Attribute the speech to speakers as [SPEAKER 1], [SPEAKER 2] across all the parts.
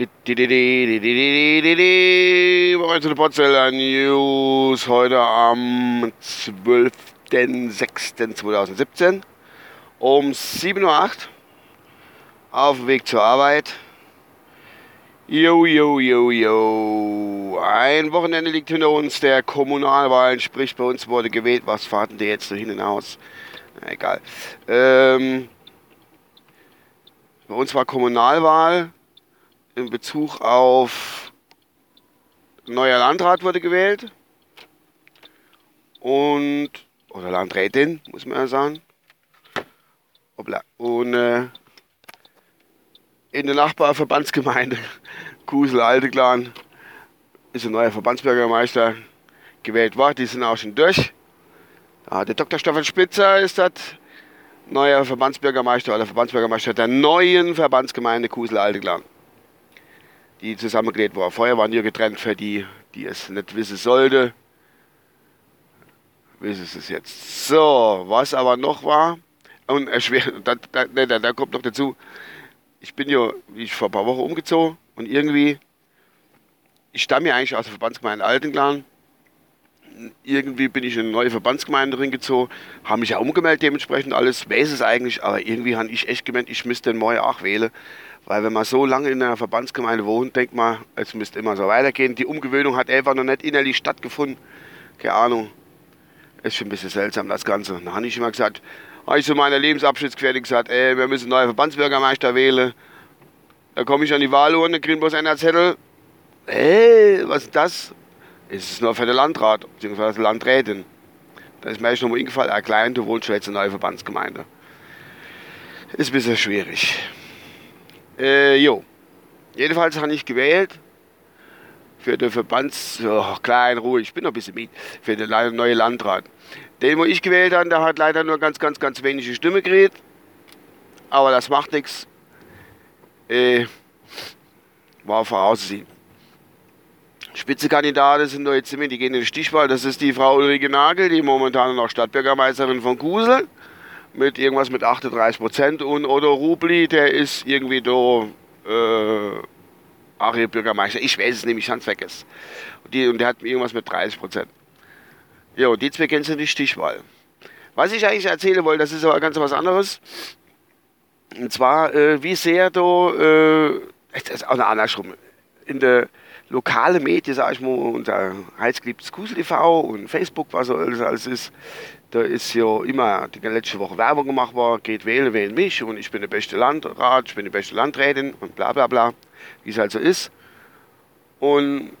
[SPEAKER 1] Heute Potzeller News heute am 12.06.2017 um 7.08 Uhr auf dem Weg zur Arbeit. Jo, jo, jo, jo. Ein Wochenende liegt hinter uns der Kommunalwahlen, sprich bei uns wurde gewählt. Was fahrten die jetzt so hin und aus? Na, egal. Ähm, bei uns war Kommunalwahl in Bezug auf neuer Landrat wurde gewählt. Und, oder Landrätin, muss man ja sagen. Hoppla. Und äh, in der Nachbarverbandsgemeinde Kusel Alteklan ist ein neuer Verbandsbürgermeister gewählt worden. Die sind auch schon durch. Ja, der Dr. Stefan Spitzer ist das neuer Verbandsbürgermeister oder Verbandsbürgermeister der neuen Verbandsgemeinde Kusel Alteklan. Die zusammengelegt war. Vorher waren die getrennt für die, die es nicht wissen sollte. Wissen sie es jetzt. So, was aber noch war, und erschwert, da, da, da, da kommt noch dazu, ich bin ja, wie ich vor ein paar Wochen umgezogen und irgendwie, ich stamme ja eigentlich aus der Verbandsgemeinde Altenklan. Irgendwie bin ich in eine neue Verbandsgemeinde drin gezogen, habe mich ja umgemeldet dementsprechend alles, weiß es eigentlich, aber irgendwie habe ich echt gemeint, ich müsste den Moje auch wählen. Weil wenn man so lange in einer Verbandsgemeinde wohnt, denkt man, es müsste immer so weitergehen. Die Umgewöhnung hat einfach noch nicht innerlich stattgefunden. Keine Ahnung. Ist schon ein bisschen seltsam, das Ganze. Dann habe ich immer gesagt, habe ich zu meiner Lebensabschnittsgefährtin gesagt, ey, wir müssen neue Verbandsbürgermeister wählen. Da komme ich an die Wahlurne, kriege bloß einen Zettel. Hey, was ist das? Es ist nur für den Landrat, beziehungsweise Landrätin. Da ist mir echt nochmal eingefallen, ein klein, du wohnst schon jetzt in der neuen Verbandsgemeinde. Ist ein bisschen schwierig. Äh, jo. Jedenfalls habe ich gewählt für den Verbands, oh, klein, ruhig, ich bin noch ein bisschen mit, für den neuen Landrat. Den, wo ich gewählt habe, der hat leider nur ganz, ganz, ganz wenige Stimmen gekriegt. Aber das macht nichts. Äh, war vorauszusehen. Spitzenkandidaten sind da jetzt die gehen in die Stichwahl. Das ist die Frau Ulrike Nagel, die momentan noch Stadtbürgermeisterin von Kusel. Mit irgendwas mit 38 Prozent. Und Odo Rubli, der ist irgendwie da, äh, Bürgermeister. Ich weiß es nämlich, ich habe es. Und, und der hat irgendwas mit 30 Prozent. Ja, die zwei kennen Sie die Stichwahl. Was ich eigentlich erzählen wollte, das ist aber ganz was anderes. Und zwar, äh, wie sehr du, äh, das ist auch eine andersrum, in der lokalen Medien, sag ich mal, unter heißgeliebtes Kusel TV und Facebook, was so alles, ist, da ist ja immer die letzte Woche Werbung gemacht worden, geht wählen, wählen mich und ich bin der beste Landrat, ich bin die beste Landrätin und bla bla bla, wie es halt so ist. Und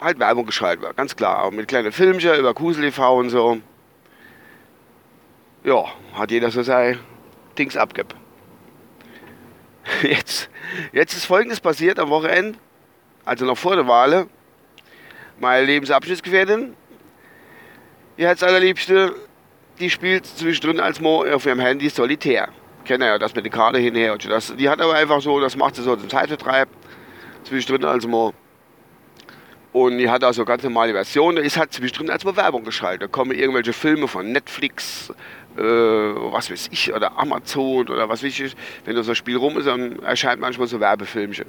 [SPEAKER 1] halt Werbung geschaltet wird, ganz klar. Auch mit kleinen Filmchen über Kusel TV und so. Ja, hat jeder so sein Dings abgib. Jetzt, jetzt ist folgendes passiert am Wochenende, also noch vor der Wahl. Meine Lebensabschnittsgefährtin, die als allerliebste, die spielt zwischendrin als Mo auf ihrem Handy Solitär. Kennt ja das mit der Karte hinher und das. Die hat aber einfach so, das macht sie so zum Zeitvertreib. Zwischendrin als Mo und die hat also ganz normale Version. Da ist halt zwischendrin als Bewerbung geschaltet. Da kommen irgendwelche Filme von Netflix, äh, was weiß ich, oder Amazon oder was weiß ich. Wenn das so Spiel rum ist, dann erscheint manchmal so Werbefilmchen.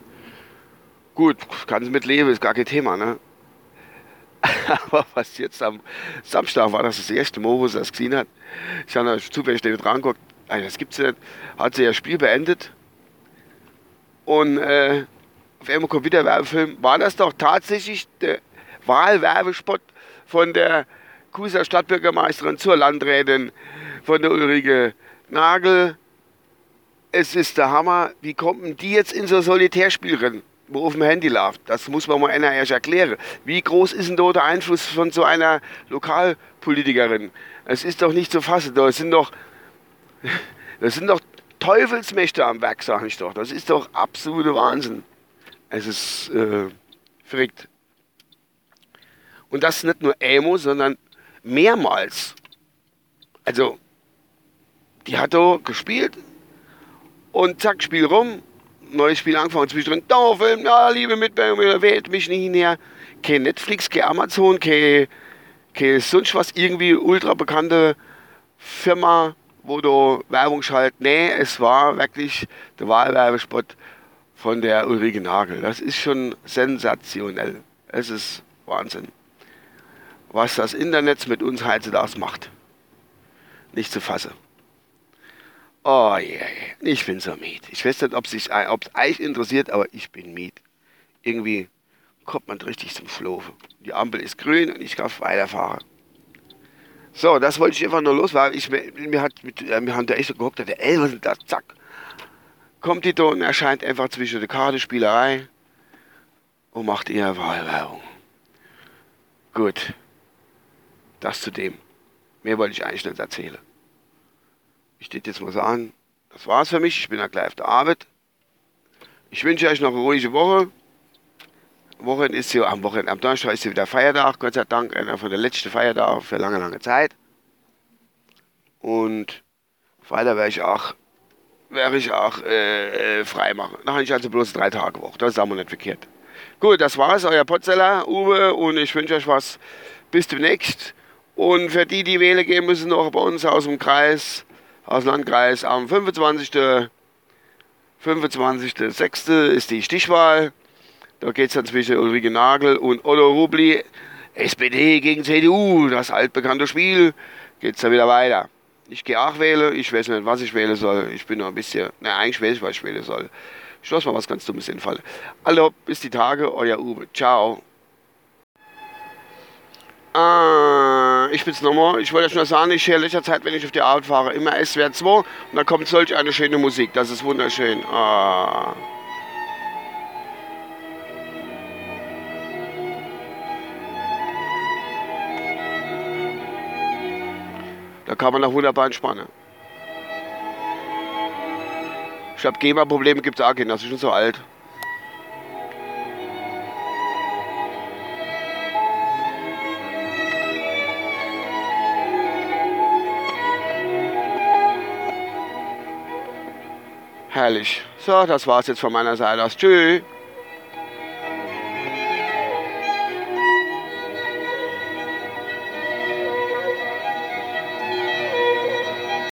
[SPEAKER 1] Gut, kann sie mitleben, ist gar kein Thema, ne? Aber was jetzt am Samstag war, das das erste Mal, wo sie das gesehen hat. Ich habe da zufällig dran geguckt, das gibt's nicht. Hat sie das Spiel beendet. Und äh, auf einmal kommt wieder Werbefilm, war das doch tatsächlich der Wahlwerbespot von der Kuser Stadtbürgermeisterin zur Landrätin von der Ulrike Nagel. Es ist der Hammer. Wie kommt denn die jetzt in so Solitärspiel rein, wo auf dem Handy läuft? Das muss man mal einer erst erklären. Wie groß ist denn da der Einfluss von so einer Lokalpolitikerin? Es ist doch nicht zu fassen. Das sind doch, das sind doch Teufelsmächte am Werk, sag ich doch. Das ist doch absolute Wahnsinn. Es ist äh, verrückt. Und das nicht nur Emo, sondern mehrmals. Also, die hat da gespielt und zack, Spiel rum. Neues Spiel angefangen, zwischendrin, Dauerfilm, ja, liebe Mitbürger, wählt mich nicht her. Kein Netflix, kein Amazon, kein, kein sonst was, irgendwie ultra bekannte Firma, wo du Werbung schaltet. Nee, es war wirklich der Wahlwerbespot von der Ulrike Nagel. Das ist schon sensationell. Es ist Wahnsinn, was das Internet mit uns heutzutage macht. Nicht zu fassen. Oh je, yeah, ich bin so miet. Ich weiß nicht, ob es euch interessiert, aber ich bin miet. Irgendwie kommt man richtig zum Schlafen. Die Ampel ist grün und ich darf weiterfahren. So, das wollte ich einfach nur los, weil ich mir hat mit, äh, wir haben da echt so geguckt, der ey, was ist das? Zack. Kommt die da und erscheint einfach zwischen der Kartenspielerei und macht eher Wahlwerbung. Gut. Das zu dem. Mehr wollte ich eigentlich nicht erzählen. Ich stehe jetzt mal sagen, das war's für mich. Ich bin ja gleich auf der Arbeit. Ich wünsche euch noch eine ruhige Woche. Wochenende ist hier, am Wochenende, am Donnerstag ist hier wieder Feiertag, Gott sei Dank, einer von der letzten Feiertag für lange, lange Zeit. Und weiter werde ich auch, werde ich auch äh, äh, frei machen. Dann habe ich also bloß drei Tage Woche. Das ist auch nicht verkehrt. Gut, das war's, euer Potzeller, Uwe, und ich wünsche euch was. Bis demnächst. Und für die, die wählen gehen müssen, noch bei uns aus dem Kreis, aus Landkreis, am 25. 25.06. ist die Stichwahl. Da geht es dann zwischen Ulrike Nagel und Otto Rubli. SPD gegen CDU, das altbekannte Spiel. Geht es dann wieder weiter. Ich gehe auch wählen. Ich weiß nicht, was ich wählen soll. Ich bin noch ein bisschen. Na, eigentlich weiß ich, was ich wählen soll. Ich lasse mal was ganz Dummes einfallen. Also, bis die Tage, euer Uwe. Ciao. Ah, ich bin's nochmal. Ich wollte euch nur sagen, ich höre letzter Zeit, wenn ich auf die Arbeit fahre, immer SWR 2 und da kommt solch eine schöne Musik. Das ist wunderschön. Ah. Da kann man auch wunderbar entspannen. Ich glaube, GEMA-Probleme gibt es auch keine, das ist schon so alt. Herrlich. So, das war's jetzt von meiner Seite aus. Tschüss.